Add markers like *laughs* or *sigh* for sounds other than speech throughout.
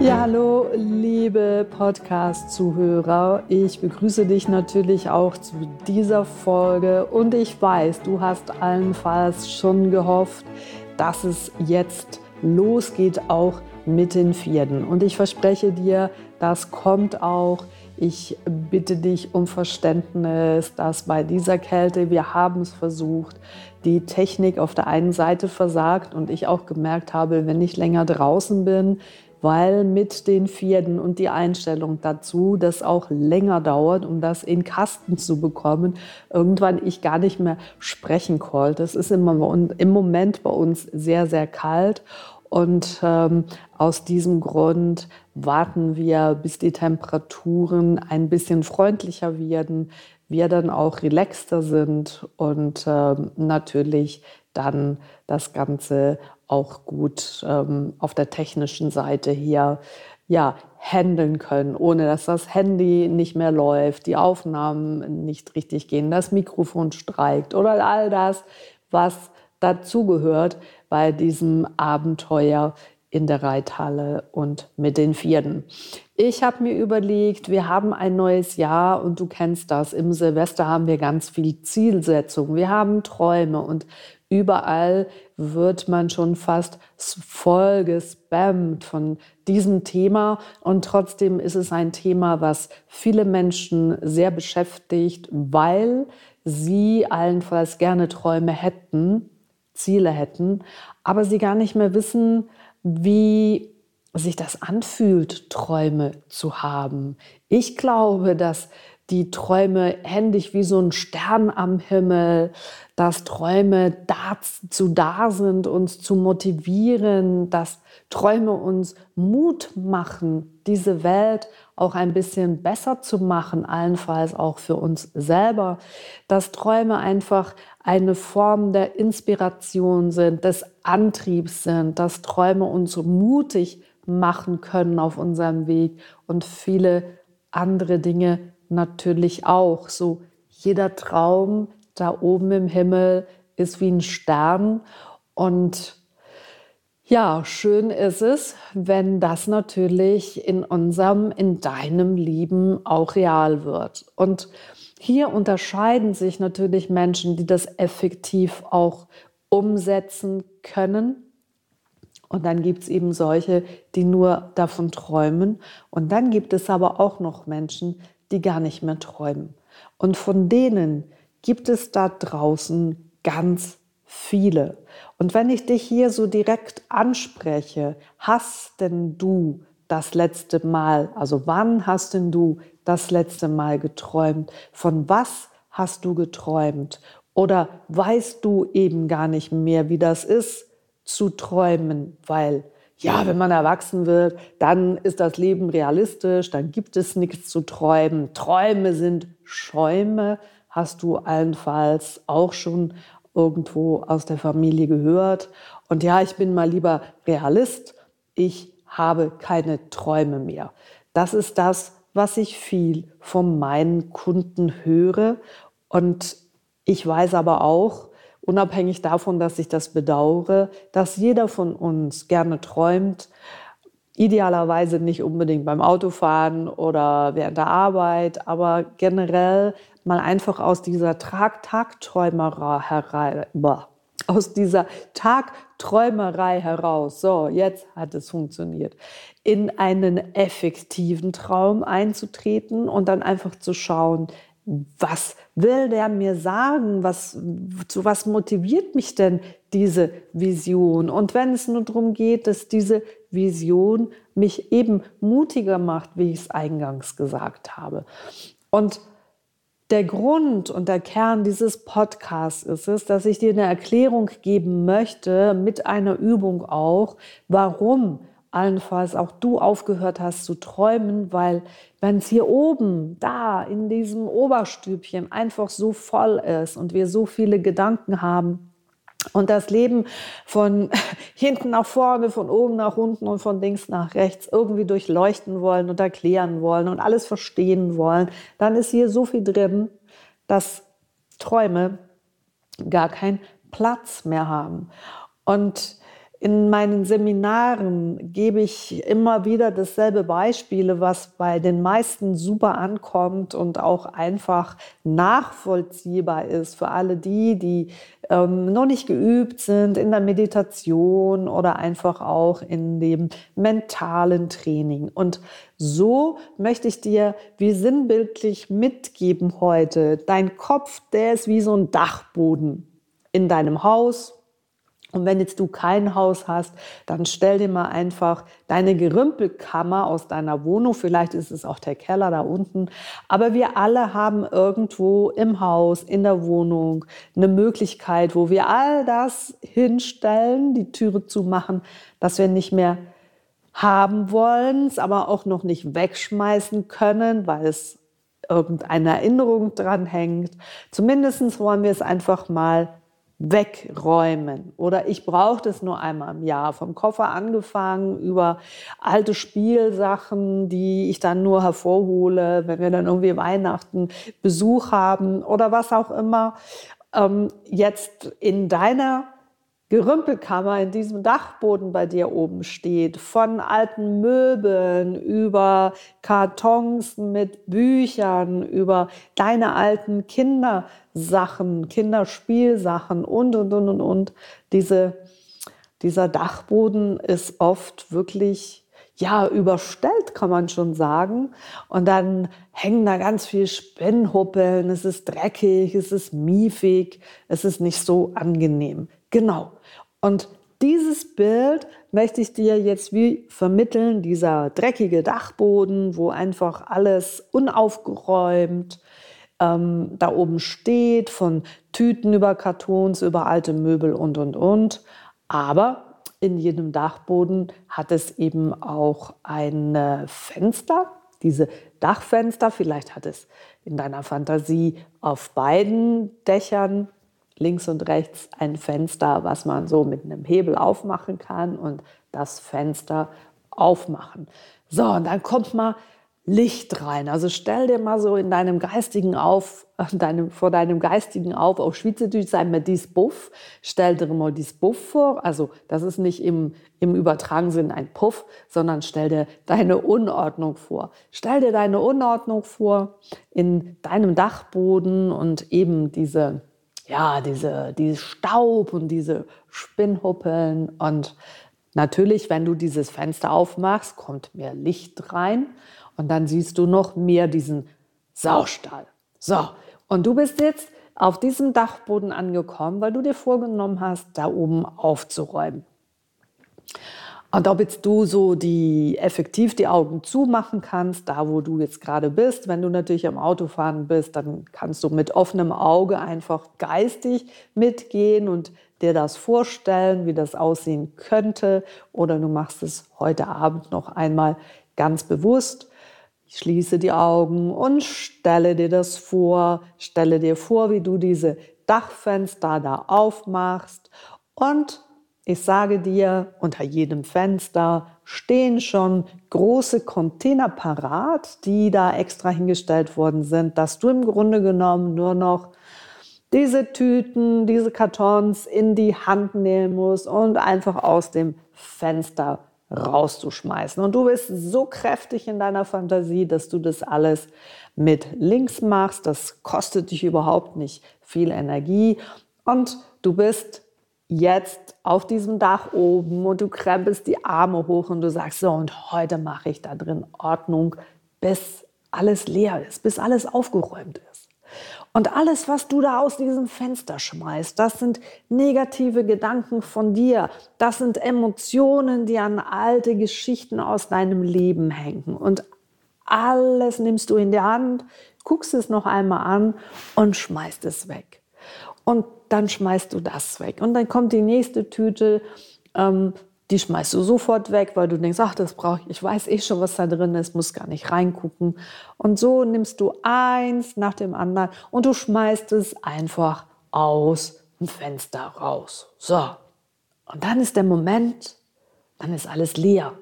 Ja, hallo, liebe Podcast-Zuhörer. Ich begrüße dich natürlich auch zu dieser Folge und ich weiß, du hast allenfalls schon gehofft, dass es jetzt losgeht, auch mit den Pferden. Und ich verspreche dir, das kommt auch. Ich bitte dich um Verständnis, dass bei dieser Kälte, wir haben es versucht, die Technik auf der einen Seite versagt und ich auch gemerkt habe, wenn ich länger draußen bin, weil mit den Pferden und die Einstellung dazu das auch länger dauert, um das in Kasten zu bekommen, irgendwann ich gar nicht mehr sprechen konnte. Es ist im Moment bei uns sehr, sehr kalt und ähm, aus diesem Grund warten wir, bis die Temperaturen ein bisschen freundlicher werden, wir dann auch relaxter sind und ähm, natürlich dann das Ganze auch gut ähm, auf der technischen Seite hier ja, handeln können, ohne dass das Handy nicht mehr läuft, die Aufnahmen nicht richtig gehen, das Mikrofon streikt oder all das, was dazugehört bei diesem Abenteuer in der Reithalle und mit den Pferden. Ich habe mir überlegt, wir haben ein neues Jahr und du kennst das. Im Silvester haben wir ganz viel Zielsetzung. Wir haben Träume und Überall wird man schon fast voll gespammt von diesem Thema. Und trotzdem ist es ein Thema, was viele Menschen sehr beschäftigt, weil sie allenfalls gerne Träume hätten, Ziele hätten, aber sie gar nicht mehr wissen, wie sich das anfühlt, Träume zu haben. Ich glaube, dass die Träume händig wie so ein Stern am Himmel, dass Träume dazu da sind, uns zu motivieren, dass Träume uns Mut machen, diese Welt auch ein bisschen besser zu machen, allenfalls auch für uns selber, dass Träume einfach eine Form der Inspiration sind, des Antriebs sind, dass Träume uns mutig machen können auf unserem Weg und viele andere Dinge natürlich auch. So jeder Traum da oben im Himmel ist wie ein Stern und ja, schön ist es, wenn das natürlich in unserem, in deinem Leben auch real wird. Und hier unterscheiden sich natürlich Menschen, die das effektiv auch umsetzen können. Und dann gibt es eben solche, die nur davon träumen. Und dann gibt es aber auch noch Menschen, die gar nicht mehr träumen. Und von denen gibt es da draußen ganz viele. Und wenn ich dich hier so direkt anspreche, hast denn du das letzte Mal, also wann hast denn du das letzte Mal geträumt? Von was hast du geträumt? Oder weißt du eben gar nicht mehr, wie das ist, zu träumen, weil ja, wenn man erwachsen wird, dann ist das Leben realistisch, dann gibt es nichts zu träumen. Träume sind Schäume, hast du allenfalls auch schon irgendwo aus der Familie gehört. Und ja, ich bin mal lieber Realist, ich habe keine Träume mehr. Das ist das, was ich viel von meinen Kunden höre. Und ich weiß aber auch, unabhängig davon, dass ich das bedauere, dass jeder von uns gerne träumt, idealerweise nicht unbedingt beim Autofahren oder während der Arbeit, aber generell mal einfach aus dieser Tagträumerei herein, aus dieser Tagträumerei heraus, so, jetzt hat es funktioniert, in einen effektiven Traum einzutreten und dann einfach zu schauen, was will der mir sagen? Was, zu was motiviert mich denn diese Vision? Und wenn es nur darum geht, dass diese Vision mich eben mutiger macht, wie ich es eingangs gesagt habe. Und der Grund und der Kern dieses Podcasts ist es, dass ich dir eine Erklärung geben möchte, mit einer Übung auch, warum allenfalls auch du aufgehört hast zu träumen, weil wenn es hier oben, da in diesem Oberstübchen einfach so voll ist und wir so viele Gedanken haben, und das Leben von *laughs* hinten nach vorne, von oben nach unten und von links nach rechts irgendwie durchleuchten wollen und erklären wollen und alles verstehen wollen, dann ist hier so viel drin, dass Träume gar keinen Platz mehr haben. Und in meinen Seminaren gebe ich immer wieder dasselbe Beispiele, was bei den meisten super ankommt und auch einfach nachvollziehbar ist für alle die, die ähm, noch nicht geübt sind in der Meditation oder einfach auch in dem mentalen Training. Und so möchte ich dir wie sinnbildlich mitgeben heute, dein Kopf, der ist wie so ein Dachboden in deinem Haus und wenn jetzt du kein Haus hast, dann stell dir mal einfach deine Gerümpelkammer aus deiner Wohnung. Vielleicht ist es auch der Keller da unten. Aber wir alle haben irgendwo im Haus, in der Wohnung eine Möglichkeit, wo wir all das hinstellen, die Türe zu machen, dass wir nicht mehr haben wollen, es aber auch noch nicht wegschmeißen können, weil es irgendeine Erinnerung dran hängt. Zumindest wollen wir es einfach mal wegräumen. Oder ich brauche das nur einmal im Jahr. Vom Koffer angefangen über alte Spielsachen, die ich dann nur hervorhole, wenn wir dann irgendwie Weihnachten Besuch haben oder was auch immer. Ähm, jetzt in deiner Gerümpelkammer in diesem Dachboden bei dir oben steht, von alten Möbeln über Kartons mit Büchern, über deine alten Kindersachen, Kinderspielsachen und, und, und, und, und. Diese, dieser Dachboden ist oft wirklich ja, überstellt, kann man schon sagen. Und dann hängen da ganz viel Spinnhuppeln, es ist dreckig, es ist miefig, es ist nicht so angenehm. Genau. Und dieses Bild möchte ich dir jetzt wie vermitteln, dieser dreckige Dachboden, wo einfach alles unaufgeräumt ähm, da oben steht, von Tüten über Kartons, über alte Möbel und, und, und. Aber in jedem Dachboden hat es eben auch ein Fenster, diese Dachfenster. Vielleicht hat es in deiner Fantasie auf beiden Dächern links und rechts ein Fenster, was man so mit einem Hebel aufmachen kann und das Fenster aufmachen. So, und dann kommt mal Licht rein. Also stell dir mal so in deinem geistigen Auf, *laughs* deinem, vor deinem geistigen Auf, auf Schweizerdeutsch sei mir dies Buff, stell dir mal dies Buff vor. Also das ist nicht im, im übertragenen Sinn ein Puff, sondern stell dir deine Unordnung vor. Stell dir deine Unordnung vor in deinem Dachboden und eben diese ja, diese, diese Staub und diese Spinnhuppeln. Und natürlich, wenn du dieses Fenster aufmachst, kommt mehr Licht rein und dann siehst du noch mehr diesen Saustall. So, und du bist jetzt auf diesem Dachboden angekommen, weil du dir vorgenommen hast, da oben aufzuräumen. Und ob jetzt du so die effektiv die Augen zumachen kannst, da wo du jetzt gerade bist, wenn du natürlich am Autofahren bist, dann kannst du mit offenem Auge einfach geistig mitgehen und dir das vorstellen, wie das aussehen könnte. Oder du machst es heute Abend noch einmal ganz bewusst. Ich schließe die Augen und stelle dir das vor. Stelle dir vor, wie du diese Dachfenster da aufmachst und ich sage dir, unter jedem Fenster stehen schon große Container parat, die da extra hingestellt worden sind, dass du im Grunde genommen nur noch diese Tüten, diese Kartons in die Hand nehmen musst und einfach aus dem Fenster rauszuschmeißen. Und du bist so kräftig in deiner Fantasie, dass du das alles mit links machst. Das kostet dich überhaupt nicht viel Energie und du bist jetzt auf diesem Dach oben und du krempelst die Arme hoch und du sagst so, und heute mache ich da drin Ordnung, bis alles leer ist, bis alles aufgeräumt ist. Und alles, was du da aus diesem Fenster schmeißt, das sind negative Gedanken von dir. Das sind Emotionen, die an alte Geschichten aus deinem Leben hängen. Und alles nimmst du in die Hand, guckst es noch einmal an und schmeißt es weg. Und dann schmeißt du das weg. Und dann kommt die nächste Tüte, ähm, die schmeißt du sofort weg, weil du denkst, ach, das brauche ich, ich weiß eh schon, was da drin ist, muss gar nicht reingucken. Und so nimmst du eins nach dem anderen und du schmeißt es einfach aus dem Fenster raus. So. Und dann ist der Moment, dann ist alles leer.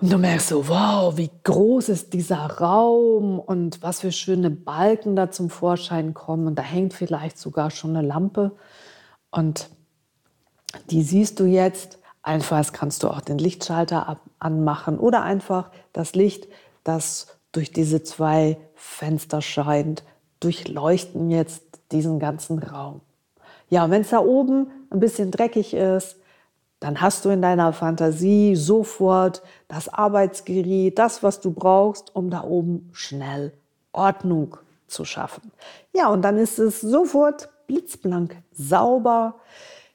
Und du merkst so, wow, wie groß ist dieser Raum und was für schöne Balken da zum Vorschein kommen. Und da hängt vielleicht sogar schon eine Lampe. Und die siehst du jetzt. Einfach kannst du auch den Lichtschalter anmachen oder einfach das Licht, das durch diese zwei Fenster scheint, durchleuchten jetzt diesen ganzen Raum. Ja, wenn es da oben ein bisschen dreckig ist, dann hast du in deiner Fantasie sofort das Arbeitsgerät, das, was du brauchst, um da oben schnell Ordnung zu schaffen. Ja, und dann ist es sofort blitzblank sauber.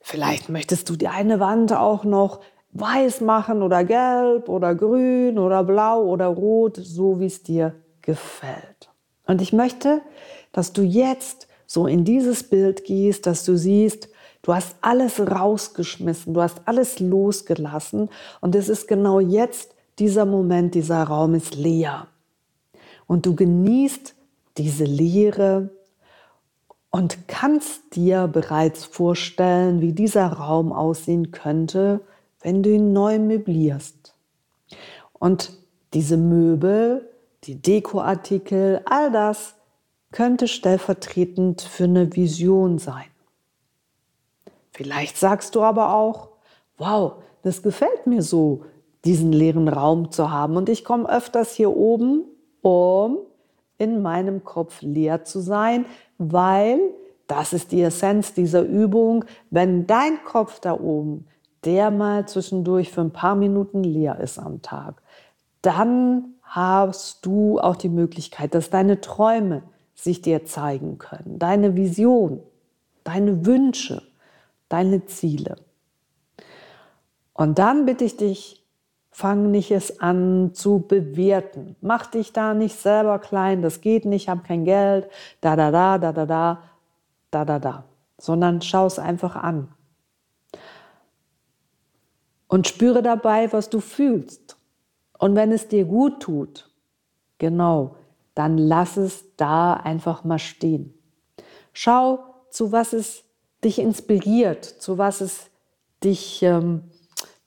Vielleicht möchtest du die eine Wand auch noch weiß machen oder gelb oder grün oder blau oder rot, so wie es dir gefällt. Und ich möchte, dass du jetzt so in dieses Bild gehst, dass du siehst, Du hast alles rausgeschmissen, du hast alles losgelassen und es ist genau jetzt dieser Moment, dieser Raum ist leer. Und du genießt diese Leere und kannst dir bereits vorstellen, wie dieser Raum aussehen könnte, wenn du ihn neu möblierst. Und diese Möbel, die Dekoartikel, all das könnte stellvertretend für eine Vision sein. Vielleicht sagst du aber auch, wow, das gefällt mir so, diesen leeren Raum zu haben. Und ich komme öfters hier oben, um in meinem Kopf leer zu sein, weil das ist die Essenz dieser Übung. Wenn dein Kopf da oben, der mal zwischendurch für ein paar Minuten leer ist am Tag, dann hast du auch die Möglichkeit, dass deine Träume sich dir zeigen können, deine Vision, deine Wünsche deine Ziele. Und dann bitte ich dich, fang nicht es an zu bewerten. Mach dich da nicht selber klein, das geht nicht, ich habe kein Geld, da, da, da, da, da, da, da, da, da, sondern schau es einfach an. Und spüre dabei, was du fühlst. Und wenn es dir gut tut, genau, dann lass es da einfach mal stehen. Schau, zu was es dich inspiriert, zu was es dich ähm,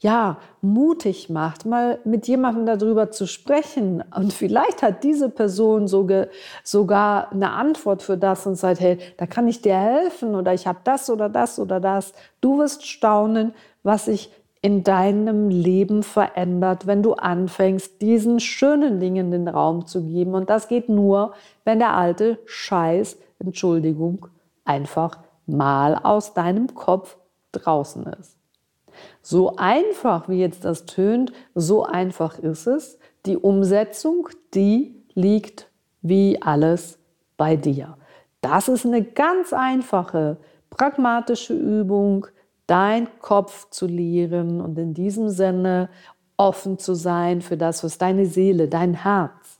ja mutig macht, mal mit jemandem darüber zu sprechen. Und vielleicht hat diese Person sogar, sogar eine Antwort für das und sagt, hey, da kann ich dir helfen oder ich habe das oder das oder das. Du wirst staunen, was sich in deinem Leben verändert, wenn du anfängst, diesen schönen Dingen den Raum zu geben. Und das geht nur, wenn der alte Scheiß, Entschuldigung, einfach mal aus deinem Kopf draußen ist. So einfach wie jetzt das tönt, so einfach ist es. Die Umsetzung, die liegt wie alles bei dir. Das ist eine ganz einfache, pragmatische Übung, dein Kopf zu leeren und in diesem Sinne offen zu sein für das, was deine Seele, dein Herz,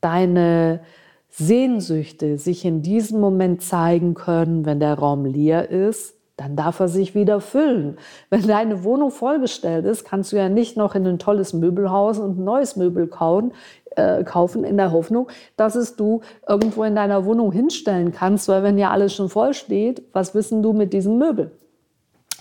deine Sehnsüchte sich in diesem Moment zeigen können, wenn der Raum leer ist, dann darf er sich wieder füllen. Wenn deine Wohnung vollgestellt ist, kannst du ja nicht noch in ein tolles Möbelhaus und ein neues Möbel kauen, äh, kaufen in der Hoffnung, dass es du irgendwo in deiner Wohnung hinstellen kannst, weil wenn ja alles schon voll steht, was wissen du mit diesem Möbel?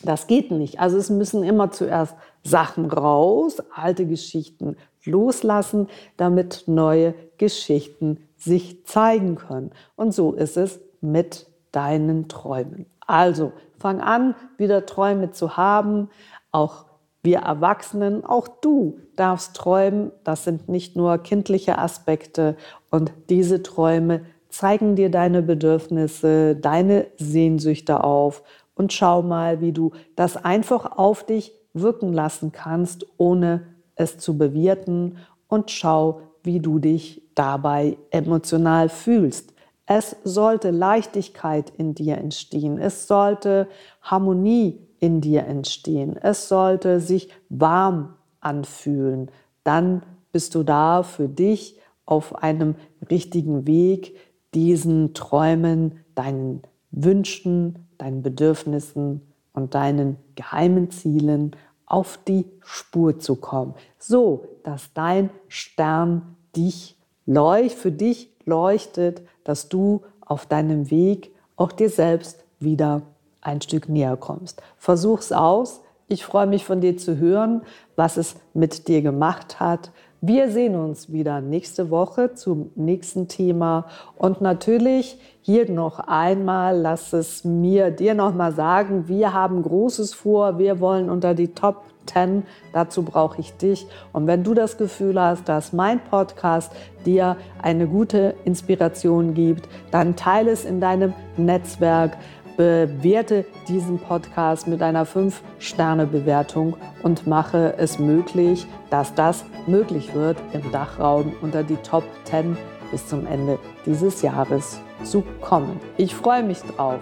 Das geht nicht. Also es müssen immer zuerst Sachen raus, alte Geschichten loslassen, damit neue Geschichten sich zeigen können. Und so ist es mit deinen Träumen. Also fang an, wieder Träume zu haben. Auch wir Erwachsenen, auch du darfst träumen. Das sind nicht nur kindliche Aspekte. Und diese Träume zeigen dir deine Bedürfnisse, deine Sehnsüchte auf. Und schau mal, wie du das einfach auf dich wirken lassen kannst, ohne es zu bewerten. Und schau, wie du dich dabei emotional fühlst. Es sollte Leichtigkeit in dir entstehen. Es sollte Harmonie in dir entstehen. Es sollte sich warm anfühlen. Dann bist du da für dich auf einem richtigen Weg, diesen Träumen, deinen Wünschen, deinen Bedürfnissen und deinen geheimen Zielen auf die Spur zu kommen, so dass dein Stern dich leucht, für dich leuchtet, dass du auf deinem Weg auch dir selbst wieder ein Stück näher kommst. Versuch's aus. Ich freue mich von dir zu hören, was es mit dir gemacht hat. Wir sehen uns wieder nächste Woche zum nächsten Thema. Und natürlich hier noch einmal, lass es mir dir noch mal sagen, wir haben Großes vor. Wir wollen unter die Top 10. Dazu brauche ich dich. Und wenn du das Gefühl hast, dass mein Podcast dir eine gute Inspiration gibt, dann teile es in deinem Netzwerk bewerte diesen Podcast mit einer 5-Sterne-Bewertung und mache es möglich, dass das möglich wird, im Dachraum unter die Top 10 bis zum Ende dieses Jahres zu kommen. Ich freue mich drauf.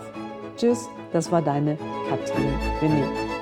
Tschüss, das war deine Katrin René.